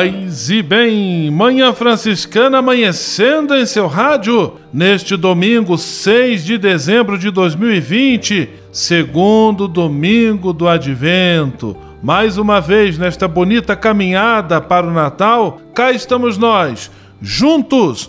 Paz e bem, Manhã Franciscana amanhecendo em seu rádio neste domingo 6 de dezembro de 2020, segundo domingo do Advento. Mais uma vez nesta bonita caminhada para o Natal, cá estamos nós, juntos.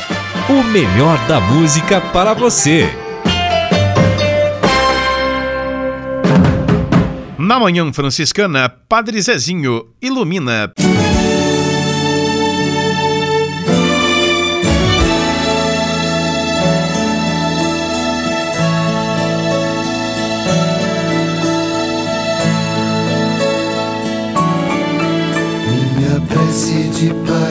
O melhor da música para você. Na Manhã Franciscana, Padre Zezinho ilumina. Minha prece de pai que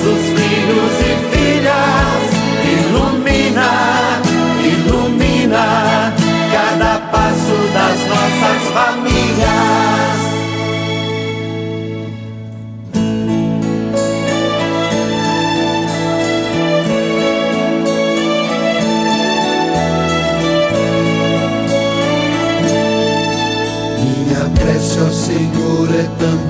nossos filhos e filhas. Ilumina, ilumina cada passo das nossas famílias. Minha prece ao Senhor é também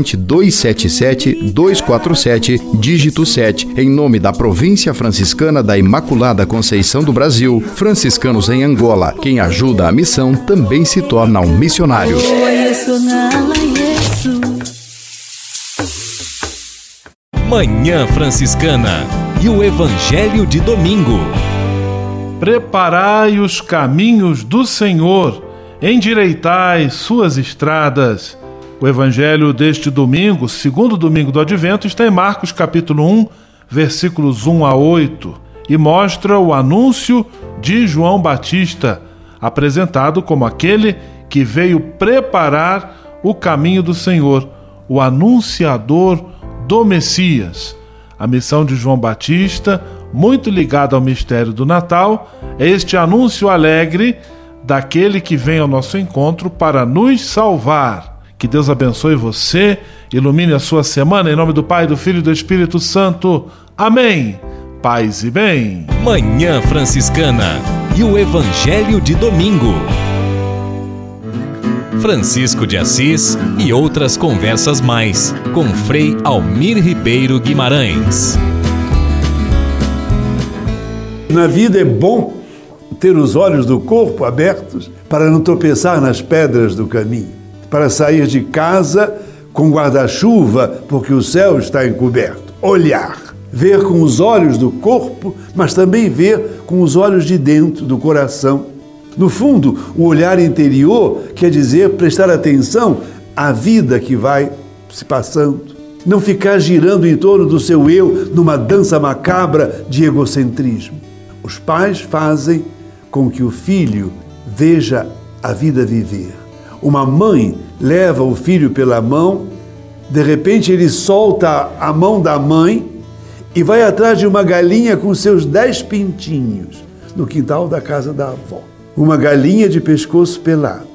corrente 277 247, dígito 7, em nome da Província Franciscana da Imaculada Conceição do Brasil, franciscanos em Angola. Quem ajuda a missão também se torna um missionário. Manhã Franciscana e o Evangelho de Domingo. Preparai os caminhos do Senhor, endireitai suas estradas. O evangelho deste domingo, segundo domingo do advento, está em Marcos capítulo 1, versículos 1 a 8, e mostra o anúncio de João Batista, apresentado como aquele que veio preparar o caminho do Senhor, o anunciador do Messias. A missão de João Batista, muito ligada ao mistério do Natal, é este anúncio alegre daquele que vem ao nosso encontro para nos salvar. Que Deus abençoe você, ilumine a sua semana em nome do Pai, do Filho e do Espírito Santo. Amém. Paz e bem. Manhã Franciscana e o Evangelho de Domingo. Francisco de Assis e outras conversas mais com Frei Almir Ribeiro Guimarães. Na vida é bom ter os olhos do corpo abertos para não tropeçar nas pedras do caminho para sair de casa com guarda-chuva, porque o céu está encoberto. Olhar. Ver com os olhos do corpo, mas também ver com os olhos de dentro, do coração. No fundo, o olhar interior quer dizer prestar atenção à vida que vai se passando. Não ficar girando em torno do seu eu numa dança macabra de egocentrismo. Os pais fazem com que o filho veja a vida viver. Uma mãe leva o filho pela mão, de repente ele solta a mão da mãe e vai atrás de uma galinha com seus dez pintinhos no quintal da casa da avó. Uma galinha de pescoço pelado.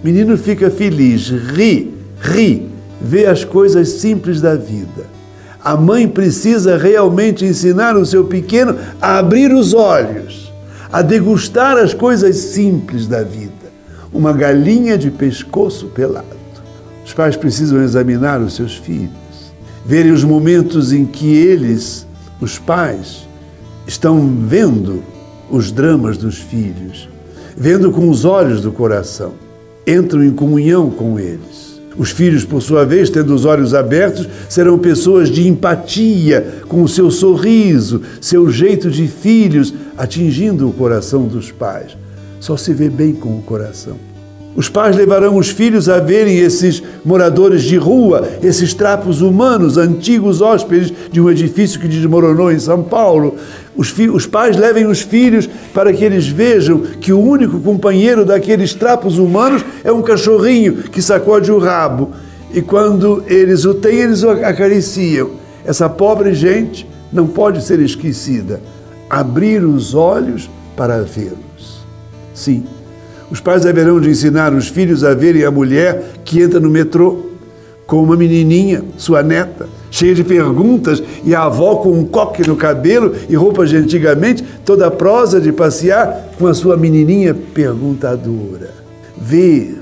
O menino fica feliz, ri, ri, vê as coisas simples da vida. A mãe precisa realmente ensinar o seu pequeno a abrir os olhos, a degustar as coisas simples da vida uma galinha de pescoço pelado. Os pais precisam examinar os seus filhos, verem os momentos em que eles, os pais, estão vendo os dramas dos filhos, vendo com os olhos do coração, entram em comunhão com eles. Os filhos, por sua vez, tendo os olhos abertos, serão pessoas de empatia, com o seu sorriso, seu jeito de filhos, atingindo o coração dos pais só se vê bem com o coração. Os pais levarão os filhos a verem esses moradores de rua, esses trapos humanos, antigos hóspedes de um edifício que desmoronou em São Paulo. Os, os, pais levem os filhos para que eles vejam que o único companheiro daqueles trapos humanos é um cachorrinho que sacode o rabo e quando eles o têm, eles o acariciam. Essa pobre gente não pode ser esquecida. Abrir os olhos para vê-los. Sim, os pais haverão de ensinar os filhos a verem a mulher que entra no metrô com uma menininha, sua neta, cheia de perguntas, e a avó com um coque no cabelo e roupas de antigamente, toda prosa de passear com a sua menininha perguntadora. Ver,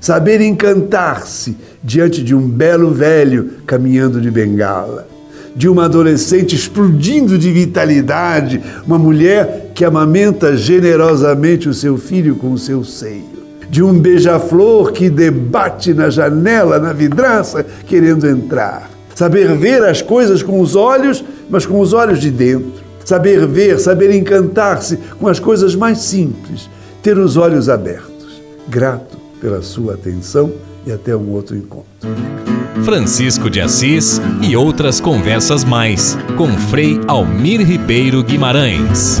saber encantar-se diante de um belo velho caminhando de bengala, de uma adolescente explodindo de vitalidade, uma mulher que amamenta generosamente o seu filho com o seu seio de um beija-flor que debate na janela, na vidraça, querendo entrar. Saber ver as coisas com os olhos, mas com os olhos de dentro. Saber ver, saber encantar-se com as coisas mais simples. Ter os olhos abertos. Grato pela sua atenção e até um outro encontro. Francisco de Assis e outras conversas mais com Frei Almir Ribeiro Guimarães.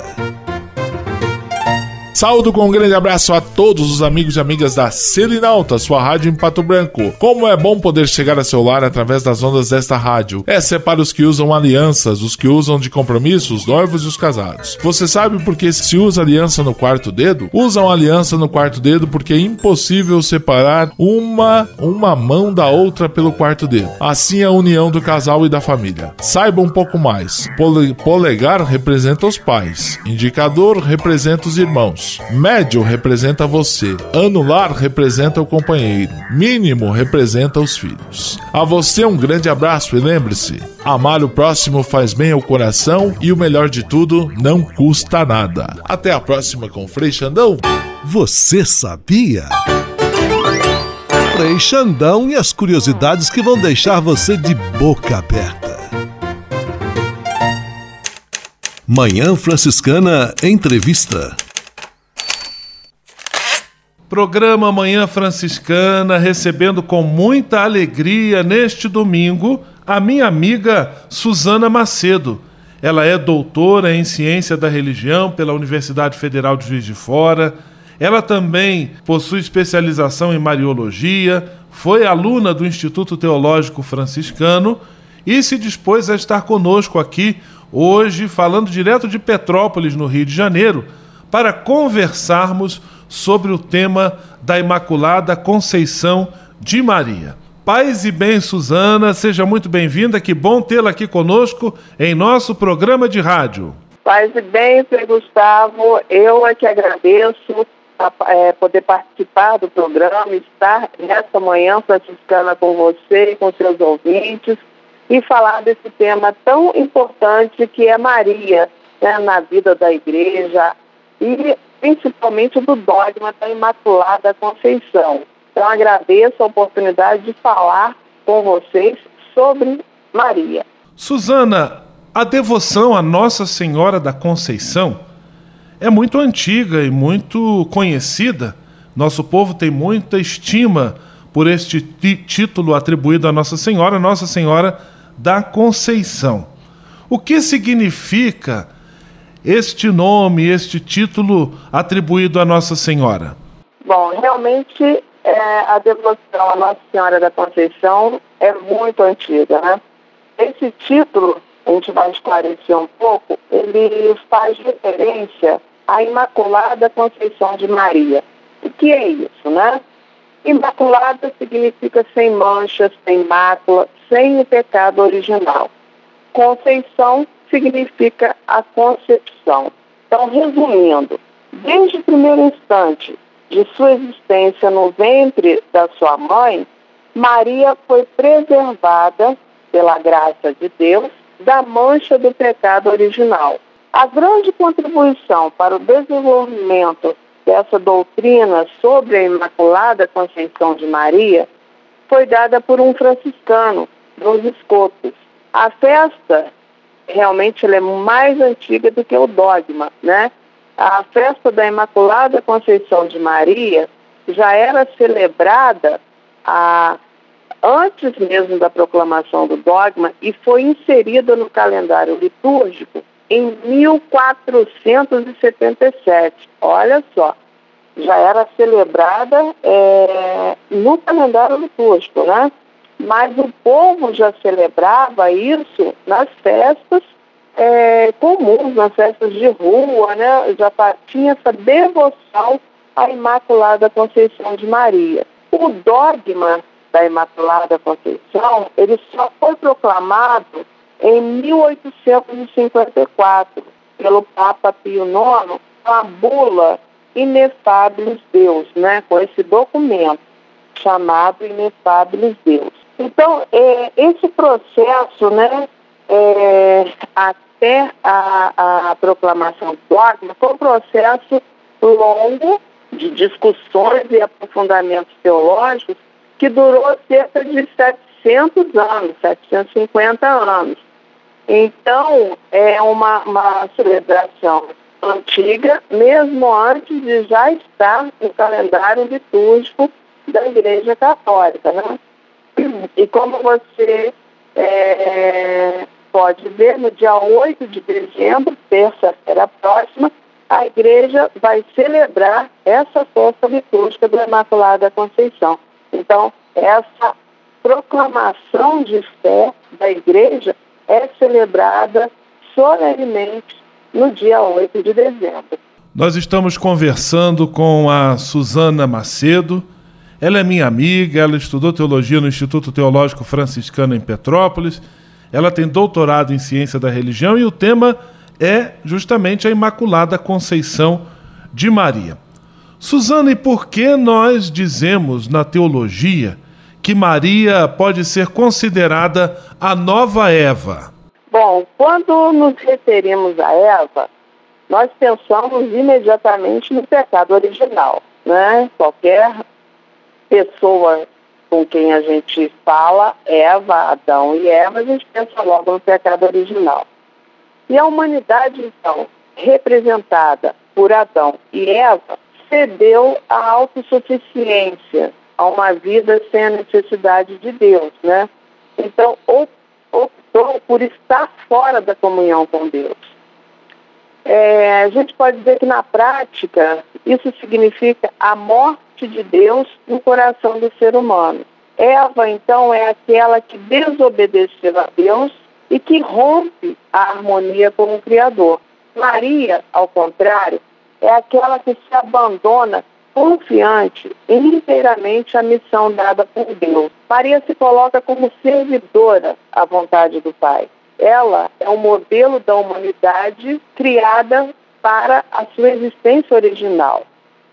Saúdo com um grande abraço a todos os amigos e amigas da Selinalta, sua rádio em Pato Branco. Como é bom poder chegar a seu lar através das ondas desta rádio. Essa é para os que usam alianças, os que usam de compromisso, os noivos e os casados. Você sabe por que se usa aliança no quarto dedo? Usam aliança no quarto dedo porque é impossível separar uma, uma mão da outra pelo quarto dedo. Assim é a união do casal e da família. Saiba um pouco mais. Pole, polegar representa os pais, indicador representa os irmãos. Médio representa você. Anular representa o companheiro. Mínimo representa os filhos. A você um grande abraço e lembre-se: amar o próximo faz bem ao coração e o melhor de tudo, não custa nada. Até a próxima com Frei Xandão. Você sabia? Frei Xandão e as curiosidades que vão deixar você de boca aberta. Manhã Franciscana Entrevista. Programa Manhã Franciscana, recebendo com muita alegria neste domingo a minha amiga Suzana Macedo. Ela é doutora em Ciência da Religião pela Universidade Federal de Juiz de Fora. Ela também possui especialização em Mariologia, foi aluna do Instituto Teológico Franciscano e se dispôs a estar conosco aqui hoje, falando direto de Petrópolis, no Rio de Janeiro, para conversarmos sobre o tema da Imaculada Conceição de Maria. Paz e bem, Suzana, seja muito bem-vinda, que bom tê-la aqui conosco em nosso programa de rádio. Paz e bem, Frei Gustavo, eu é que agradeço a, é, poder participar do programa, estar nessa manhã franciscana com você, com seus ouvintes e falar desse tema tão importante que é Maria né, na vida da igreja e principalmente do dogma da Imaculada Conceição. Então agradeço a oportunidade de falar com vocês sobre Maria. Suzana, a devoção à Nossa Senhora da Conceição é muito antiga e muito conhecida. Nosso povo tem muita estima por este título atribuído à Nossa Senhora, Nossa Senhora da Conceição. O que significa este nome, este título atribuído a Nossa Senhora? Bom, realmente é, a devoção à Nossa Senhora da Conceição é muito antiga, né? Esse título, a gente vai esclarecer um pouco, ele faz referência à Imaculada Conceição de Maria. O que é isso, né? Imaculada significa sem mancha, sem mácula, sem o pecado original. Conceição significa a concepção. Então, resumindo, desde o primeiro instante de sua existência no ventre da sua mãe, Maria foi preservada pela graça de Deus da mancha do pecado original. A grande contribuição para o desenvolvimento dessa doutrina sobre a Imaculada Conceição de Maria foi dada por um franciscano, dos Escotos. A festa realmente ela é mais antiga do que o dogma, né? A festa da Imaculada Conceição de Maria já era celebrada há antes mesmo da proclamação do dogma e foi inserida no calendário litúrgico em 1477. Olha só, já era celebrada é, no calendário litúrgico, né? Mas o povo já celebrava isso nas festas é, comuns, nas festas de rua, né? Já tinha essa devoção à Imaculada Conceição de Maria. O dogma da Imaculada Conceição, ele só foi proclamado em 1854 pelo Papa Pio IX com a bula Inefáveis Deus, né, com esse documento chamado Inefáveis Deus. Então, é, esse processo, né, é, até a, a proclamação do dogma, foi um processo longo de discussões e aprofundamentos teológicos que durou cerca de 700 anos, 750 anos. Então, é uma, uma celebração antiga, mesmo antes de já estar no calendário litúrgico da Igreja Católica. Né? E como você é, pode ver, no dia 8 de dezembro, terça-feira próxima, a Igreja vai celebrar essa festa litúrgica da Imaculada Conceição. Então, essa proclamação de fé da Igreja é celebrada solenemente no dia 8 de dezembro. Nós estamos conversando com a Suzana Macedo. Ela é minha amiga, ela estudou teologia no Instituto Teológico Franciscano em Petrópolis. Ela tem doutorado em ciência da religião e o tema é justamente a Imaculada Conceição de Maria. Suzana, e por que nós dizemos na teologia que Maria pode ser considerada a nova Eva? Bom, quando nos referimos a Eva, nós pensamos imediatamente no pecado original, né? Qualquer pessoa com quem a gente fala, Eva, Adão e Eva, a gente pensa logo no pecado original. E a humanidade, então, representada por Adão e Eva, cedeu à autossuficiência, a uma vida sem a necessidade de Deus, né? Então, optou por estar fora da comunhão com Deus. É, a gente pode dizer que na prática isso significa a morte de Deus no coração do ser humano. Eva, então, é aquela que desobedeceu a Deus e que rompe a harmonia com o Criador. Maria, ao contrário, é aquela que se abandona confiante inteiramente à missão dada por Deus. Maria se coloca como servidora à vontade do Pai. Ela é um modelo da humanidade criada para a sua existência original.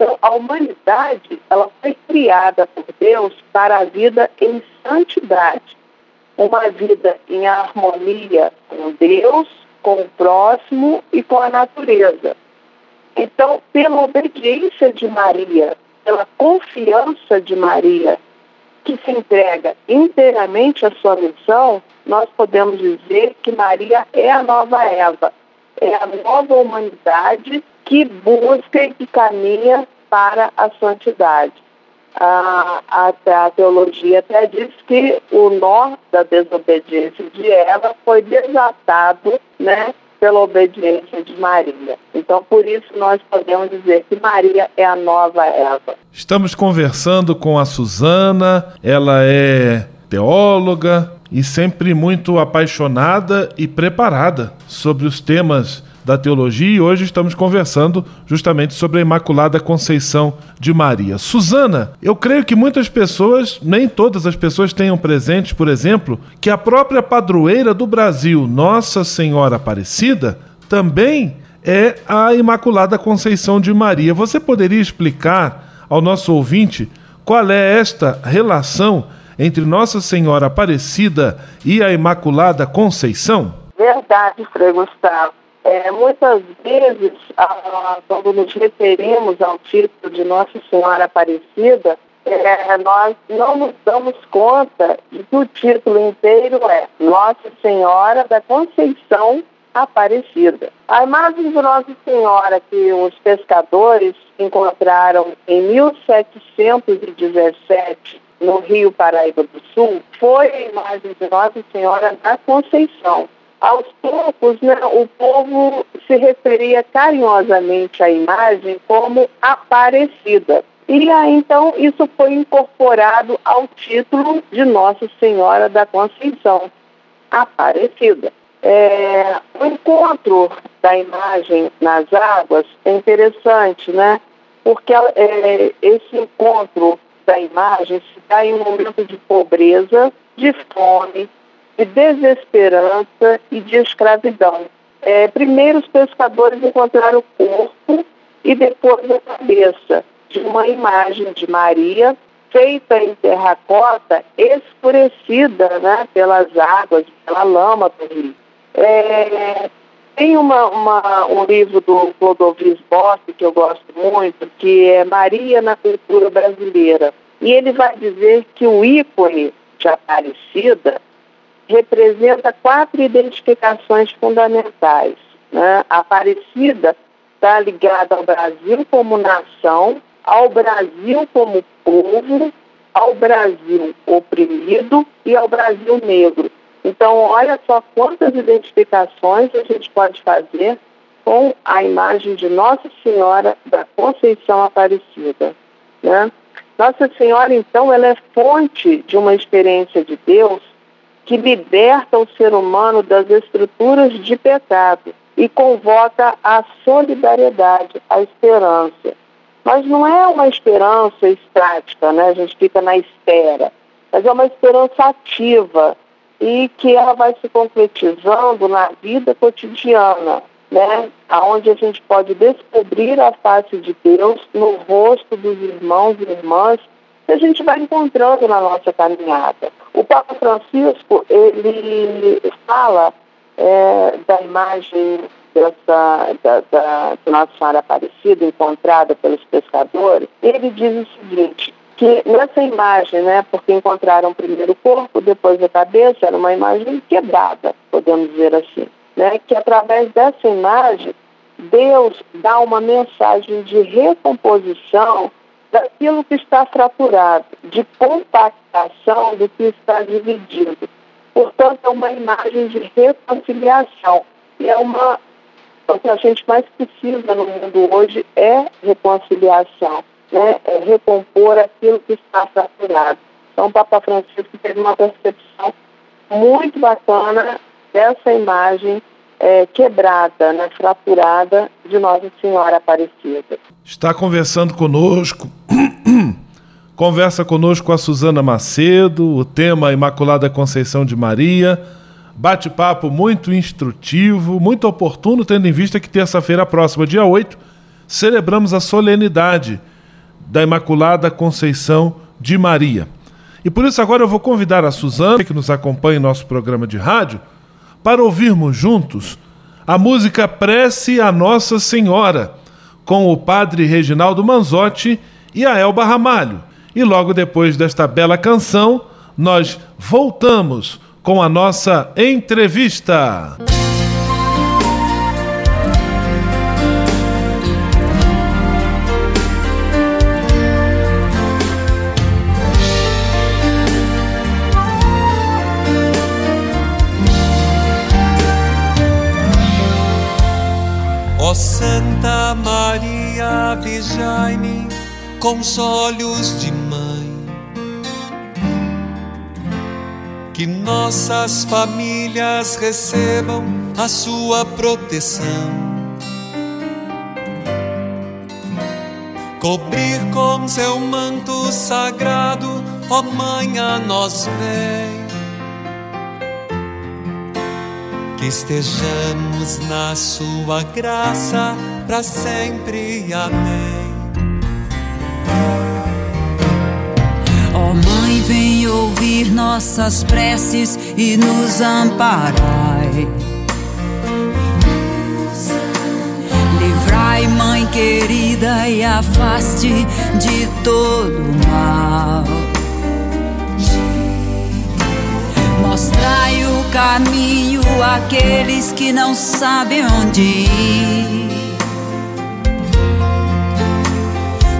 Então, a humanidade ela foi criada por Deus para a vida em santidade, uma vida em harmonia com Deus, com o próximo e com a natureza. Então, pela obediência de Maria, pela confiança de Maria, que se entrega inteiramente à sua missão, nós podemos dizer que Maria é a nova Eva, é a nova humanidade que busca e que caminha para a santidade. A, a, a, teologia até diz que o nó da desobediência de Eva foi desatado né, pela obediência de Maria. Então, por isso, nós podemos dizer que Maria é a nova Eva. Estamos conversando com a Suzana, ela é teóloga e sempre muito apaixonada e preparada sobre os temas da teologia e hoje estamos conversando justamente sobre a Imaculada Conceição de Maria. Suzana, eu creio que muitas pessoas, nem todas as pessoas tenham presente, por exemplo, que a própria padroeira do Brasil, Nossa Senhora Aparecida, também é a Imaculada Conceição de Maria. Você poderia explicar ao nosso ouvinte qual é esta relação entre Nossa Senhora Aparecida e a Imaculada Conceição? Verdade, Frei Gustavo. É, muitas vezes, ah, quando nos referimos ao título de Nossa Senhora Aparecida, é, nós não nos damos conta de que o título inteiro é Nossa Senhora da Conceição Aparecida. A imagem de Nossa Senhora que os pescadores encontraram em 1717 no Rio Paraíba do Sul, foi a imagem de Nossa Senhora da Conceição. Aos poucos, né, o povo se referia carinhosamente à imagem como Aparecida. E aí, então, isso foi incorporado ao título de Nossa Senhora da Conceição, Aparecida. É, o encontro da imagem nas águas é interessante, né? Porque é, esse encontro da imagem se dá em um momento de pobreza, de fome, de desesperança e de escravidão. É, primeiro, os pescadores encontraram o corpo e depois a cabeça de uma imagem de Maria feita em terracota, escurecida né, pelas águas, pela lama do rio. É, tem uma, uma, um livro do Clodovis Boff que eu gosto muito, que é Maria na Cultura Brasileira. E ele vai dizer que o ícone de Aparecida representa quatro identificações fundamentais. Né? Aparecida está ligada ao Brasil como nação, ao Brasil como povo, ao Brasil oprimido e ao Brasil negro. Então, olha só quantas identificações a gente pode fazer com a imagem de Nossa Senhora da Conceição Aparecida. Né? Nossa Senhora, então, ela é fonte de uma experiência de Deus que liberta o ser humano das estruturas de pecado e convoca a solidariedade, a esperança. Mas não é uma esperança estática, né? A gente fica na espera, mas é uma esperança ativa e que ela vai se concretizando na vida cotidiana, né? Onde a gente pode descobrir a face de Deus no rosto dos irmãos e irmãs que a gente vai encontrando na nossa caminhada. O Papa Francisco, ele fala é, da imagem dessa, da, da Nossa Senhora Aparecida encontrada pelos pescadores, ele diz o seguinte, que nessa imagem, né, porque encontraram primeiro o corpo, depois a cabeça, era uma imagem quebrada, podemos dizer assim, né, que através dessa imagem Deus dá uma mensagem de recomposição daquilo que está fraturado, de compactação do que está dividido. Portanto, é uma imagem de reconciliação. E é uma. O que a gente mais precisa no mundo hoje é reconciliação né, é recompor aquilo que está fraturado. Então, o Papa Francisco teve uma percepção muito bacana dessa imagem é, quebrada, né, fraturada de Nossa Senhora Aparecida. Está conversando conosco, conversa conosco a Suzana Macedo, o tema Imaculada Conceição de Maria. Bate-papo muito instrutivo, muito oportuno, tendo em vista que terça-feira próxima, dia 8, celebramos a solenidade da Imaculada Conceição de Maria. E por isso agora eu vou convidar a Suzana, que nos acompanha em nosso programa de rádio, para ouvirmos juntos a música Prece a Nossa Senhora, com o padre Reginaldo Manzotti e a Elba Ramalho. E logo depois desta bela canção, nós voltamos com a nossa entrevista. Ó Maria, vigiai-me com os olhos de mãe. Que nossas famílias recebam a sua proteção. Cobrir com seu manto sagrado, ó Mãe, a nós vem que estejamos na sua graça para sempre. Amém. Ó oh, Mãe, vem ouvir nossas preces e nos amparai. Livrai, Mãe querida, e afaste de todo mal. Caminho àqueles que não sabem onde ir.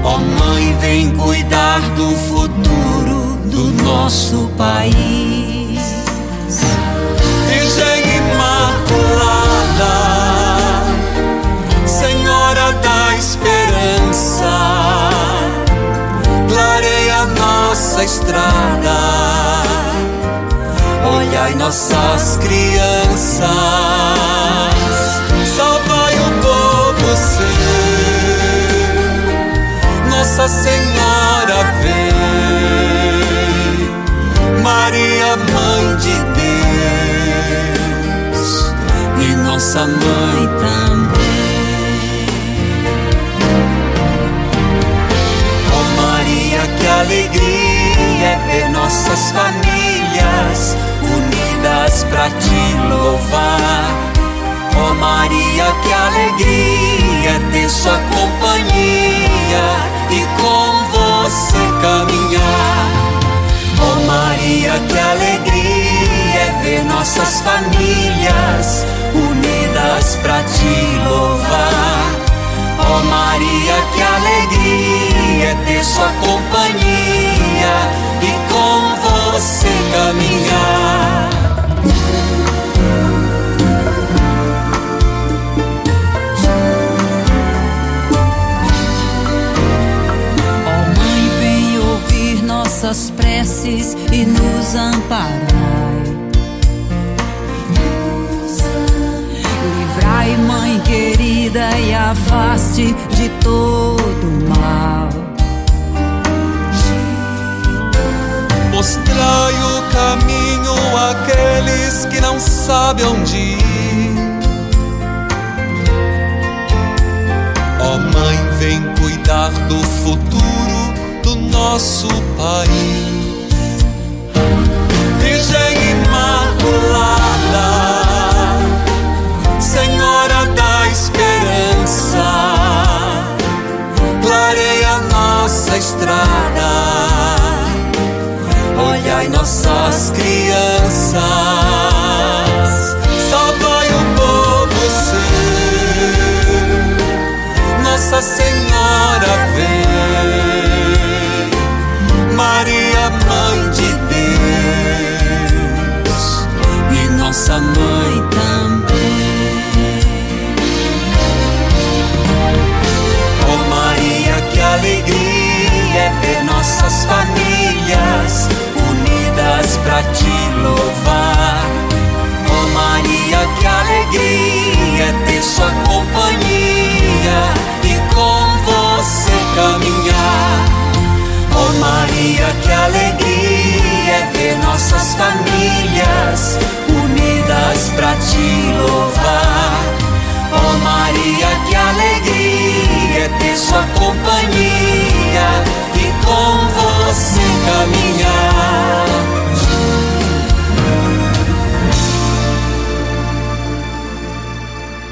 Oh, mãe, vem cuidar do futuro do nosso país. Virgem Imaculada, Senhora da Esperança, clareia nossa estrada, olhai nossas crianças, salvai o povo seu, Nossa Senhora vem. Maria, Mãe de Deus, e nossa mãe também. Oh Maria, que alegria é ver nossas famílias unidas para te louvar. Oh Maria, que alegria ter sua companhia e com você caminhar. Oh Maria, que alegria é ver nossas famílias unidas para te louvar. Oh Maria, que alegria é ter sua companhia e com você caminhar. Nossas preces e nos amparai. Livrai, Mãe querida, e afaste de todo mal. Mostrai o caminho àqueles que não sabem onde ir. Ó oh, Mãe, vem cuidar do futuro nosso país. Virgem Imaculada, Senhora da Esperança, clareia nossa estrada, olhai nossas crianças, para te louvar. Oh Maria, que alegria é ter sua companhia e com você caminhar. Oh Maria, que alegria é ver nossas famílias unidas para te louvar. Oh Maria, que alegria é ter sua companhia e com você caminhar.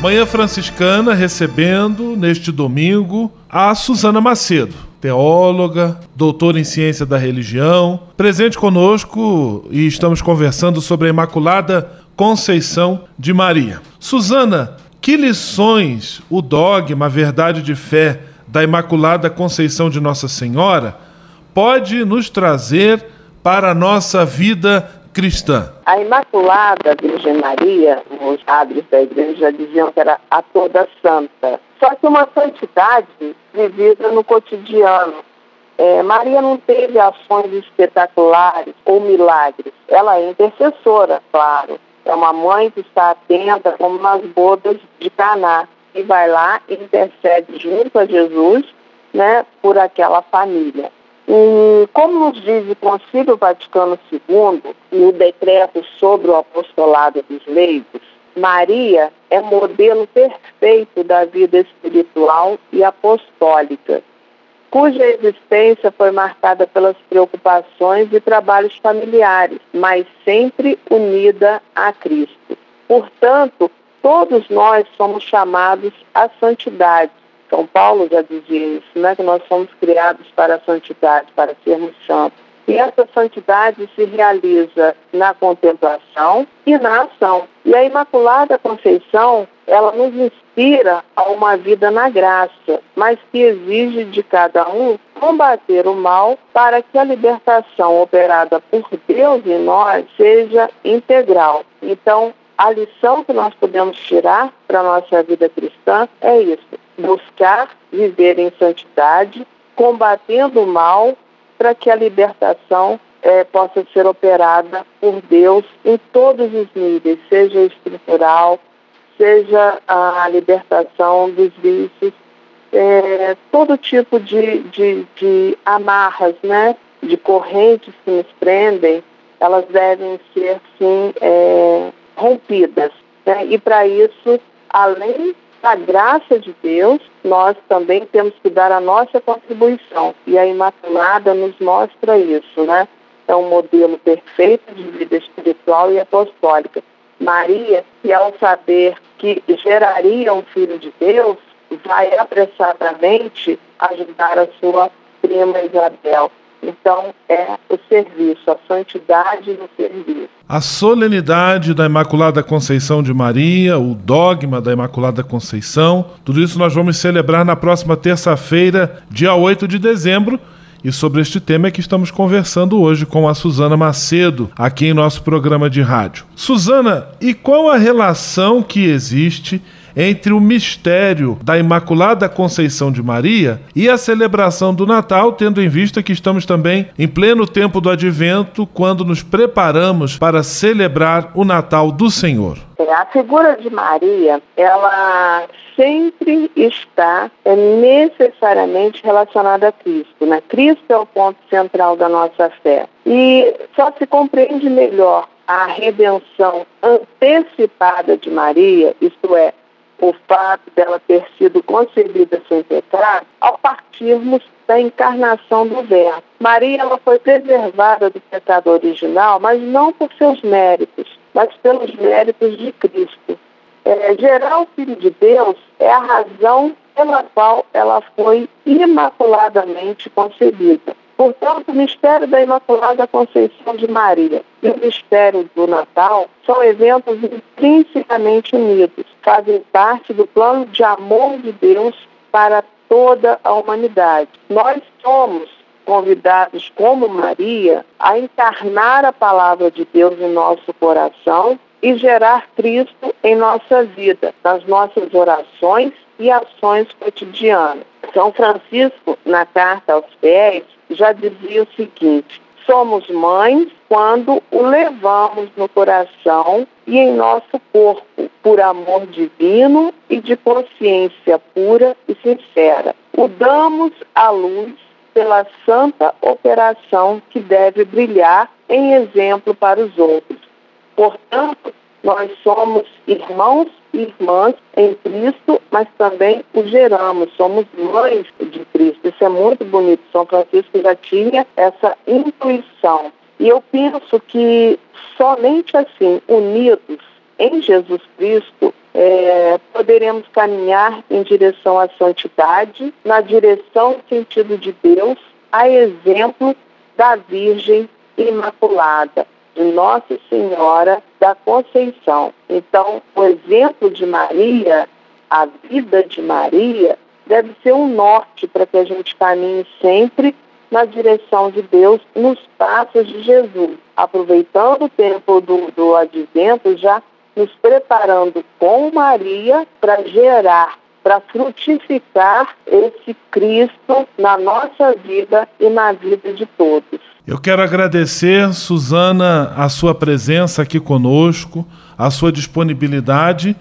Manhã Franciscana recebendo neste domingo a Suzana Macedo, teóloga, doutora em ciência da religião, presente conosco e estamos conversando sobre a Imaculada Conceição de Maria. Suzana, que lições o dogma, a verdade de fé da Imaculada Conceição de Nossa Senhora pode nos trazer para a nossa vida cristã? A Imaculada Virgem Maria, os padres da igreja diziam que era a toda santa. Só que uma santidade vivida no cotidiano. É, Maria não teve ações espetaculares ou milagres. Ela é intercessora, claro. É uma mãe que está atenta, como nas bodas de Caná, e vai lá e intercede junto a Jesus, né, por aquela família. E como nos diz o Concílio Vaticano II, no decreto sobre o apostolado dos leigos, Maria é modelo perfeito da vida espiritual e apostólica, cuja existência foi marcada pelas preocupações e trabalhos familiares, mas sempre unida a Cristo. Portanto, todos nós somos chamados à santidade, são Paulo já dizia isso, né? que nós somos criados para a santidade, para sermos santos. E essa santidade se realiza na contemplação e na ação. E a Imaculada Conceição, ela nos inspira a uma vida na graça, mas que exige de cada um combater o mal para que a libertação operada por Deus em nós seja integral. Então, a lição que nós podemos tirar para a nossa vida cristã é isso: buscar viver em santidade, combatendo o mal para que a libertação é, possa ser operada por Deus em todos os níveis, seja estrutural, seja a libertação dos vícios, é, todo tipo de, de, de amarras, né, de correntes que nos prendem, elas devem ser, sim, é, rompidas. Né? E para isso, além da graça de Deus, nós também temos que dar a nossa contribuição. E a Imaculada nos mostra isso, né? É um modelo perfeito de vida espiritual e apostólica. Maria, que ao saber que geraria um filho de Deus, vai apressadamente ajudar a sua prima Isabel. Então, é o serviço, a santidade do serviço. A solenidade da Imaculada Conceição de Maria, o dogma da Imaculada Conceição, tudo isso nós vamos celebrar na próxima terça-feira, dia 8 de dezembro. E sobre este tema é que estamos conversando hoje com a Suzana Macedo, aqui em nosso programa de rádio. Suzana, e qual a relação que existe entre o mistério da Imaculada Conceição de Maria e a celebração do Natal, tendo em vista que estamos também em pleno tempo do Advento, quando nos preparamos para celebrar o Natal do Senhor. É, a figura de Maria, ela sempre está é, necessariamente relacionada a Cristo. Né? Cristo é o ponto central da nossa fé. E só se compreende melhor a redenção antecipada de Maria, isto é, o fato dela ter sido concebida sem pecado, ao partirmos da encarnação do Verbo. Maria ela foi preservada do pecado original, mas não por seus méritos, mas pelos méritos de Cristo. É, gerar o Filho de Deus é a razão pela qual ela foi imaculadamente concebida. Portanto, o mistério da Imaculada Conceição de Maria e o mistério do Natal são eventos intrinsecamente unidos, fazem parte do plano de amor de Deus para toda a humanidade. Nós somos convidados, como Maria, a encarnar a palavra de Deus em nosso coração e gerar Cristo em nossa vida, nas nossas orações e ações cotidianas. São Francisco, na carta aos fiéis, já dizia o seguinte: somos mães quando o levamos no coração e em nosso corpo, por amor divino e de consciência pura e sincera. O damos à luz pela santa operação que deve brilhar em exemplo para os outros. Portanto, nós somos irmãos e irmãs em Cristo, mas também o geramos, somos mães de Cristo. Isso é muito bonito. São Francisco já tinha essa intuição. E eu penso que somente assim, unidos em Jesus Cristo, é, poderemos caminhar em direção à santidade, na direção no sentido de Deus, a exemplo da Virgem Imaculada de Nossa Senhora da Conceição. Então, o exemplo de Maria, a vida de Maria, deve ser um norte para que a gente caminhe sempre na direção de Deus, nos passos de Jesus. Aproveitando o tempo do, do advento, já nos preparando com Maria para gerar, para frutificar esse Cristo na nossa vida e na vida de todos. Eu quero agradecer, Suzana, a sua presença aqui conosco, a sua disponibilidade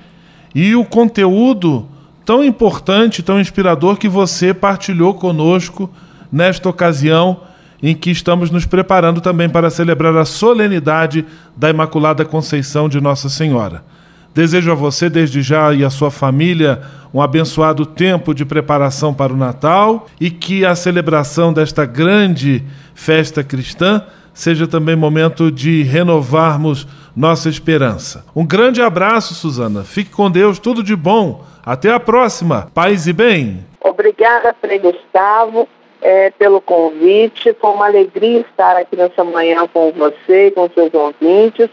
e o conteúdo tão importante, tão inspirador que você partilhou conosco nesta ocasião em que estamos nos preparando também para celebrar a solenidade da Imaculada Conceição de Nossa Senhora. Desejo a você, desde já, e a sua família um abençoado tempo de preparação para o Natal e que a celebração desta grande festa cristã seja também momento de renovarmos nossa esperança. Um grande abraço, Suzana. Fique com Deus, tudo de bom. Até a próxima. Paz e bem. Obrigada, Frei Gustavo, é, pelo convite. Foi uma alegria estar aqui nessa manhã com você e com seus ouvintes.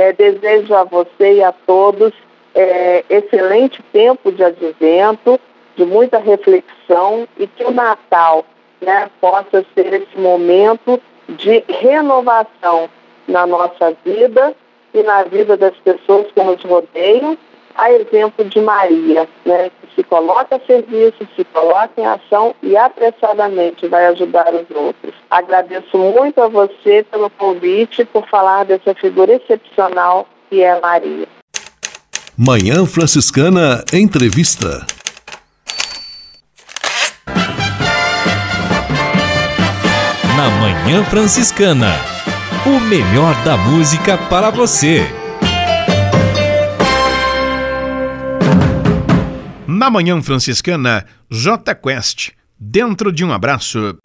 É, desejo a você e a todos é, excelente tempo de advento, de muita reflexão e que o Natal né, possa ser esse momento de renovação na nossa vida e na vida das pessoas que nos rodeiam, a exemplo de Maria, né, que se coloca a serviço, se coloca em ação e apressadamente vai ajudar os outros. Agradeço muito a você pelo convite, por falar dessa figura excepcional que é Maria. Manhã Franciscana Entrevista. Na Manhã Franciscana, o melhor da música para você. Na Manhã Franciscana, J Quest, dentro de um abraço.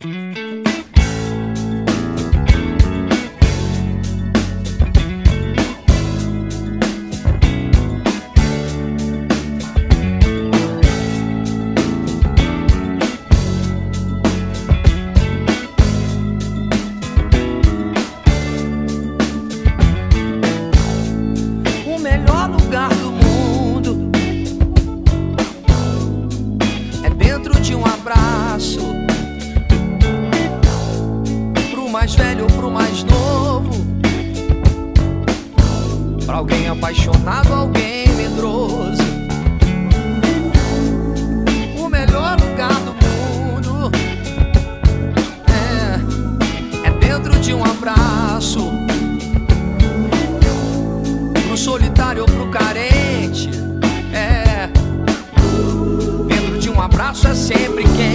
abraço é sempre quente.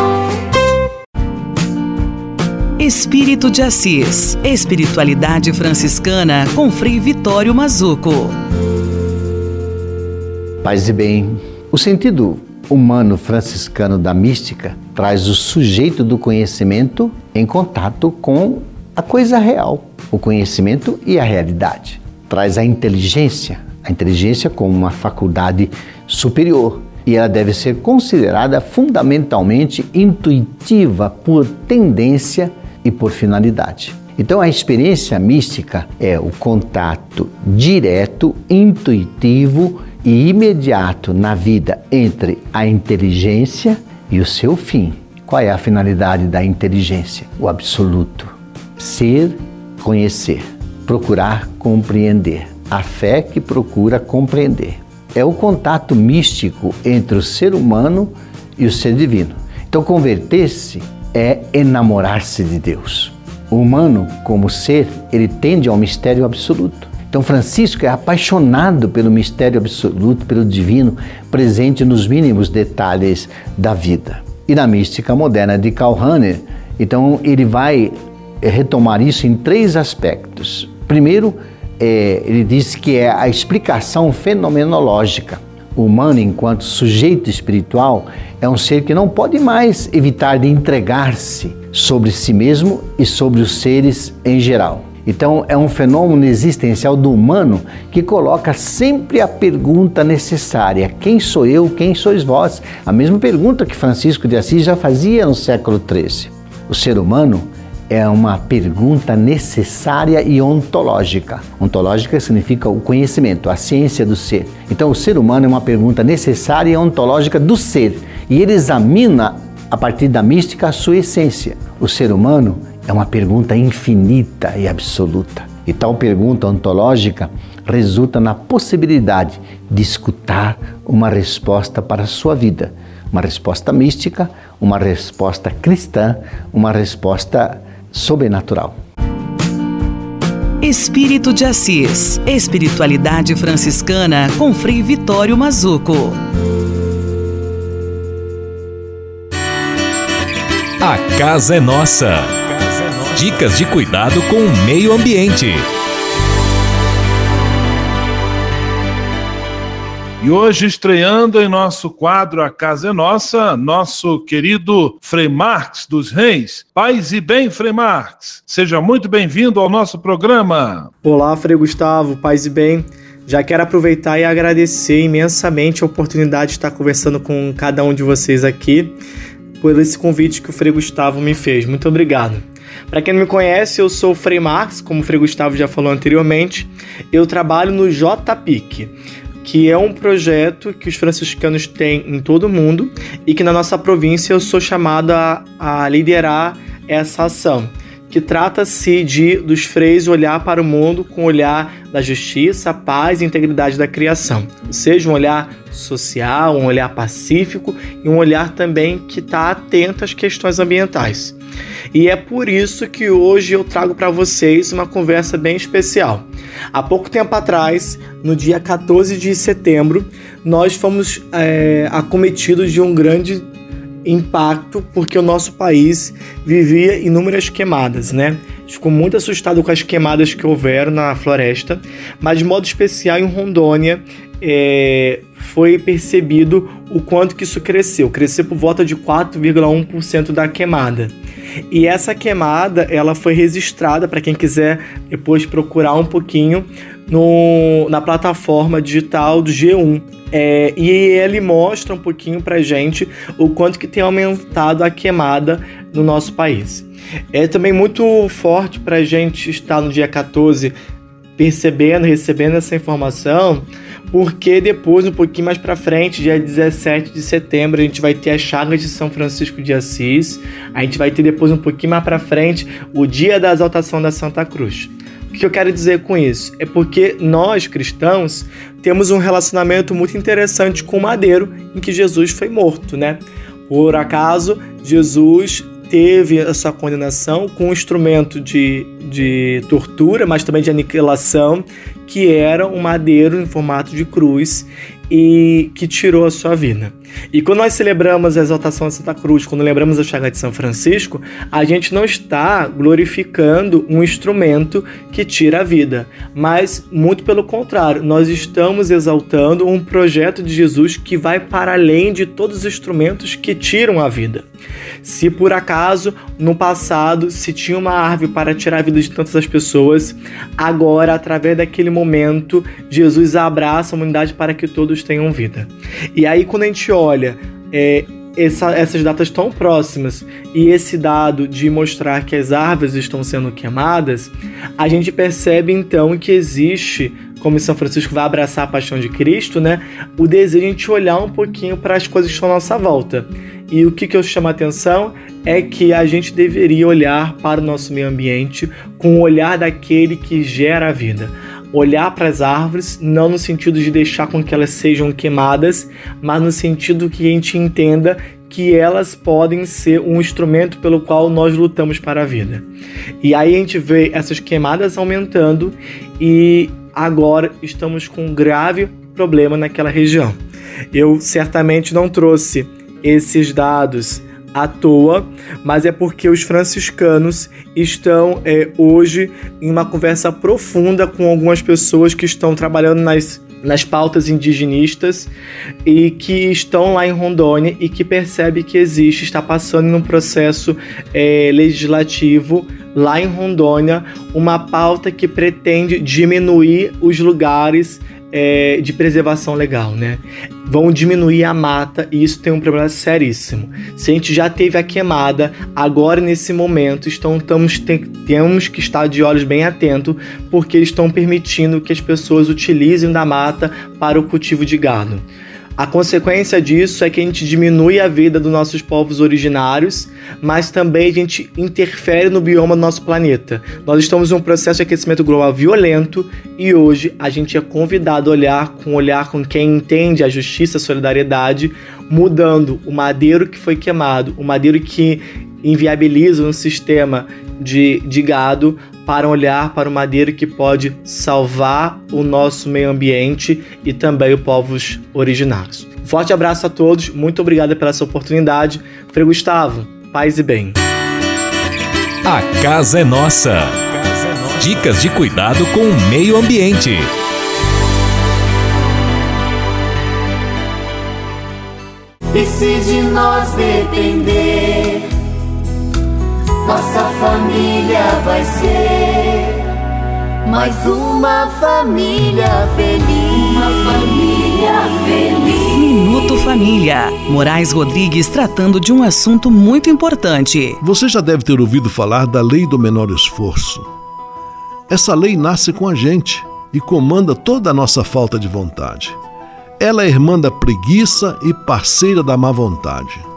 Espírito de Assis. Espiritualidade franciscana com Frei Vitório Mazuco. Paz e bem. O sentido humano franciscano da mística traz o sujeito do conhecimento em contato com a coisa real. o conhecimento e a realidade. Traz a inteligência, a inteligência como uma faculdade superior e ela deve ser considerada fundamentalmente intuitiva por tendência e por finalidade. Então, a experiência mística é o contato direto, intuitivo e imediato na vida entre a inteligência e o seu fim. Qual é a finalidade da inteligência? O absoluto. Ser, conhecer, procurar compreender. A fé que procura compreender. É o contato místico entre o ser humano e o ser divino. Então, converter-se é enamorar-se de Deus. O humano, como ser, ele tende ao mistério absoluto. Então, Francisco é apaixonado pelo mistério absoluto, pelo divino, presente nos mínimos detalhes da vida. E na mística moderna de Karl Rahner, então ele vai retomar isso em três aspectos. Primeiro, é, ele diz que é a explicação fenomenológica. Humano, enquanto sujeito espiritual, é um ser que não pode mais evitar de entregar-se sobre si mesmo e sobre os seres em geral. Então, é um fenômeno existencial do humano que coloca sempre a pergunta necessária: quem sou eu, quem sois vós? A mesma pergunta que Francisco de Assis já fazia no século XIII. O ser humano é uma pergunta necessária e ontológica. Ontológica significa o conhecimento, a ciência do ser. Então, o ser humano é uma pergunta necessária e ontológica do ser. E ele examina, a partir da mística, a sua essência. O ser humano é uma pergunta infinita e absoluta. E tal pergunta ontológica resulta na possibilidade de escutar uma resposta para a sua vida. Uma resposta mística, uma resposta cristã, uma resposta sobrenatural. Espírito de Assis. Espiritualidade franciscana com Frei Vitório Mazuco. A casa é nossa. Dicas de cuidado com o meio ambiente. E hoje, estreando em nosso quadro A Casa é Nossa, nosso querido Frei Marx dos Reis. Paz e bem, Frei Marx. Seja muito bem-vindo ao nosso programa. Olá, Frei Gustavo. Paz e bem. Já quero aproveitar e agradecer imensamente a oportunidade de estar conversando com cada um de vocês aqui por esse convite que o Frei Gustavo me fez. Muito obrigado. Para quem não me conhece, eu sou o Frei Marx, como o Frei Gustavo já falou anteriormente. Eu trabalho no JPIC que é um projeto que os franciscanos têm em todo o mundo e que na nossa província eu sou chamado a, a liderar essa ação, que trata-se de dos freis olhar para o mundo com o olhar da justiça, paz e integridade da criação, ou seja, um olhar social, um olhar pacífico e um olhar também que está atento às questões ambientais. E é por isso que hoje eu trago para vocês uma conversa bem especial. Há pouco tempo atrás, no dia 14 de setembro, nós fomos é, acometidos de um grande impacto porque o nosso país vivia inúmeras queimadas, né? Ficou muito assustado com as queimadas que houveram na floresta, mas de modo especial em Rondônia é, foi percebido o quanto que isso cresceu. Cresceu por volta de 4,1% da queimada. E essa queimada, ela foi registrada para quem quiser depois procurar um pouquinho no, na plataforma digital do G1. É, e ele mostra um pouquinho para gente o quanto que tem aumentado a queimada no nosso país. É também muito forte para a gente estar no dia 14 percebendo, recebendo essa informação, porque depois, um pouquinho mais para frente, dia 17 de setembro, a gente vai ter as chagas de São Francisco de Assis. A gente vai ter depois, um pouquinho mais para frente, o dia da exaltação da Santa Cruz. O que eu quero dizer com isso? É porque nós, cristãos, temos um relacionamento muito interessante com o madeiro em que Jesus foi morto, né? Por acaso, Jesus teve essa condenação com um instrumento de, de tortura, mas também de aniquilação, que era um madeiro em formato de cruz e que tirou a sua vida. E quando nós celebramos a exaltação de Santa Cruz, quando lembramos a chaga de São Francisco, a gente não está glorificando um instrumento que tira a vida, mas muito pelo contrário, nós estamos exaltando um projeto de Jesus que vai para além de todos os instrumentos que tiram a vida. Se por acaso no passado se tinha uma árvore para tirar a vida de tantas pessoas, agora, através daquele momento, Jesus abraça a humanidade para que todos tenham vida. E aí, quando a gente olha é, essa, essas datas tão próximas e esse dado de mostrar que as árvores estão sendo queimadas, a gente percebe então que existe, como São Francisco vai abraçar a paixão de Cristo, né? O desejo de a gente olhar um pouquinho para as coisas que estão à nossa volta. E o que, que eu chamo a atenção é que a gente deveria olhar para o nosso meio ambiente com o olhar daquele que gera a vida olhar para as árvores, não no sentido de deixar com que elas sejam queimadas, mas no sentido que a gente entenda que elas podem ser um instrumento pelo qual nós lutamos para a vida. E aí a gente vê essas queimadas aumentando e agora estamos com um grave problema naquela região. Eu certamente não trouxe esses dados à toa, mas é porque os franciscanos estão é, hoje em uma conversa profunda com algumas pessoas que estão trabalhando nas nas pautas indigenistas e que estão lá em Rondônia e que percebe que existe, está passando num processo é, legislativo lá em Rondônia, uma pauta que pretende diminuir os lugares é, de preservação legal, né? Vão diminuir a mata e isso tem um problema seríssimo. Se a gente já teve a queimada, agora nesse momento estão, estamos, tem, temos que estar de olhos bem atentos, porque eles estão permitindo que as pessoas utilizem da mata para o cultivo de gado. A consequência disso é que a gente diminui a vida dos nossos povos originários, mas também a gente interfere no bioma do nosso planeta. Nós estamos em um processo de aquecimento global violento e hoje a gente é convidado a olhar com olhar com quem entende a justiça, a solidariedade, mudando o madeiro que foi queimado, o madeiro que inviabiliza um sistema de, de gado para olhar para o madeiro que pode salvar o nosso meio ambiente e também os povos originários. Forte abraço a todos, muito obrigado pela sua oportunidade. Frei Gustavo, paz e bem. A casa é nossa. Dicas de cuidado com o meio ambiente. E se de nós depender nossa família vai ser mais uma família feliz. Uma família feliz. Minuto Família. Moraes Rodrigues tratando de um assunto muito importante. Você já deve ter ouvido falar da lei do menor esforço. Essa lei nasce com a gente e comanda toda a nossa falta de vontade. Ela é irmã da preguiça e parceira da má vontade.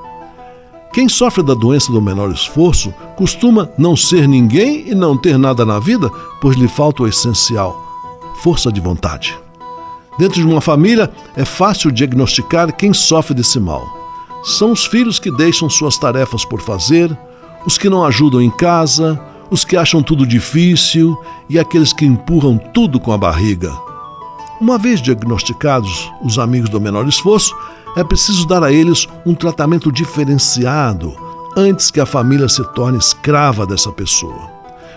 Quem sofre da doença do menor esforço costuma não ser ninguém e não ter nada na vida, pois lhe falta o essencial: força de vontade. Dentro de uma família é fácil diagnosticar quem sofre desse mal. São os filhos que deixam suas tarefas por fazer, os que não ajudam em casa, os que acham tudo difícil e aqueles que empurram tudo com a barriga. Uma vez diagnosticados os amigos do menor esforço, é preciso dar a eles um tratamento diferenciado antes que a família se torne escrava dessa pessoa.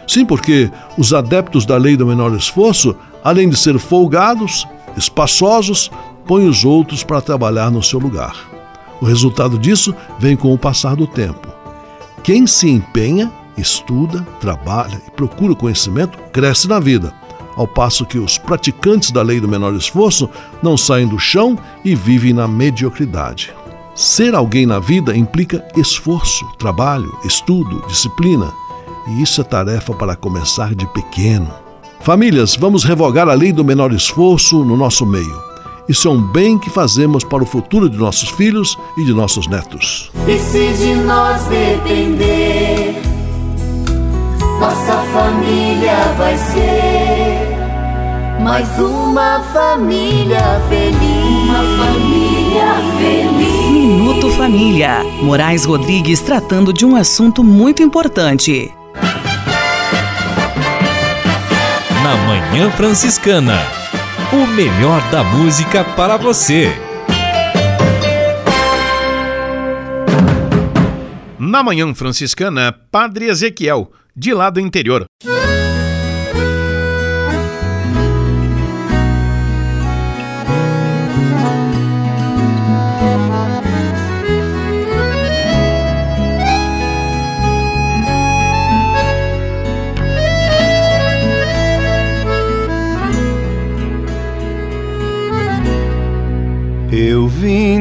Sim, porque os adeptos da lei do menor esforço, além de ser folgados, espaçosos, põem os outros para trabalhar no seu lugar. O resultado disso vem com o passar do tempo. Quem se empenha, estuda, trabalha e procura conhecimento, cresce na vida ao passo que os praticantes da lei do menor esforço não saem do chão e vivem na mediocridade. Ser alguém na vida implica esforço, trabalho, estudo, disciplina, e isso é tarefa para começar de pequeno. Famílias, vamos revogar a lei do menor esforço no nosso meio. Isso é um bem que fazemos para o futuro de nossos filhos e de nossos netos. E se de nós depender, nossa família vai ser mais uma família feliz. Uma família feliz. Minuto Família. Moraes Rodrigues tratando de um assunto muito importante. Na Manhã Franciscana. O melhor da música para você. Na Manhã Franciscana, Padre Ezequiel, de lá do interior.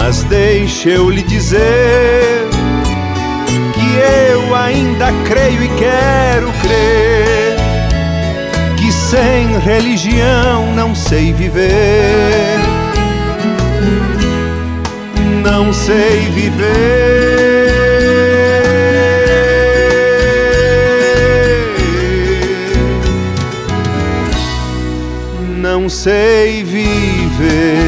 Mas deixa eu lhe dizer que eu ainda creio e quero crer que sem religião não sei viver. Não sei viver. não sei viver.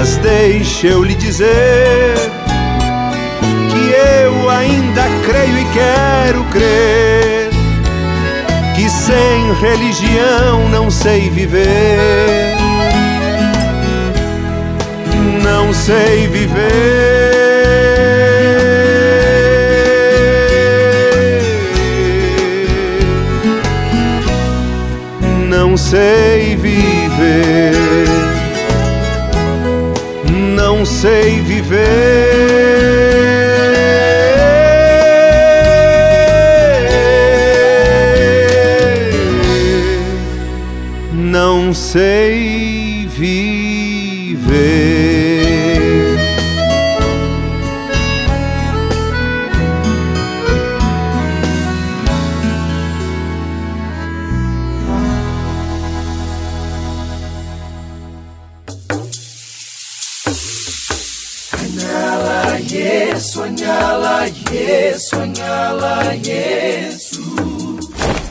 Mas deixa eu lhe dizer que eu ainda creio e quero crer que sem religião não sei viver. Não sei viver. Não sei viver. Sei viver. não sei viver.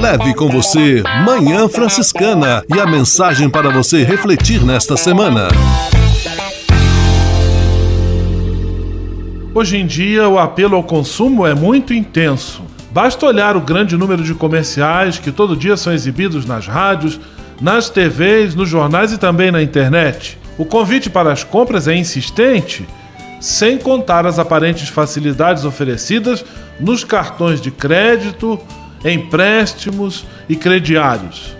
Leve com você Manhã Franciscana e a mensagem para você refletir nesta semana. Hoje em dia, o apelo ao consumo é muito intenso. Basta olhar o grande número de comerciais que todo dia são exibidos nas rádios, nas TVs, nos jornais e também na internet. O convite para as compras é insistente, sem contar as aparentes facilidades oferecidas nos cartões de crédito, empréstimos e crediários.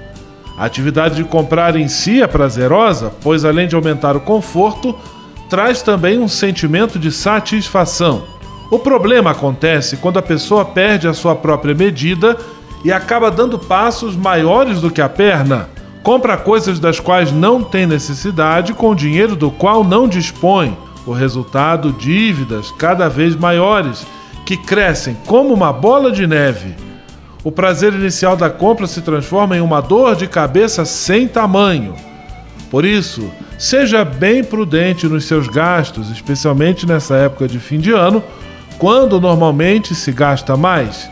A atividade de comprar em si é prazerosa, pois além de aumentar o conforto, traz também um sentimento de satisfação. O problema acontece quando a pessoa perde a sua própria medida e acaba dando passos maiores do que a perna. Compra coisas das quais não tem necessidade com dinheiro do qual não dispõe. O resultado, dívidas cada vez maiores, que crescem como uma bola de neve. O prazer inicial da compra se transforma em uma dor de cabeça sem tamanho. Por isso, seja bem prudente nos seus gastos, especialmente nessa época de fim de ano, quando normalmente se gasta mais.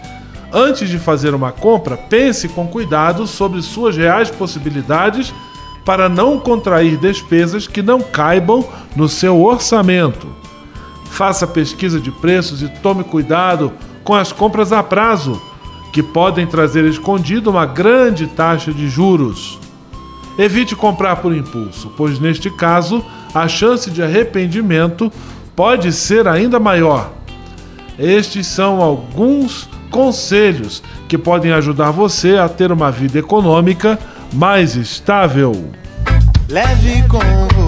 Antes de fazer uma compra, pense com cuidado sobre suas reais possibilidades para não contrair despesas que não caibam no seu orçamento. Faça pesquisa de preços e tome cuidado com as compras a prazo, que podem trazer escondido uma grande taxa de juros. Evite comprar por impulso, pois neste caso a chance de arrependimento pode ser ainda maior. Estes são alguns conselhos que podem ajudar você a ter uma vida econômica mais estável. Leve com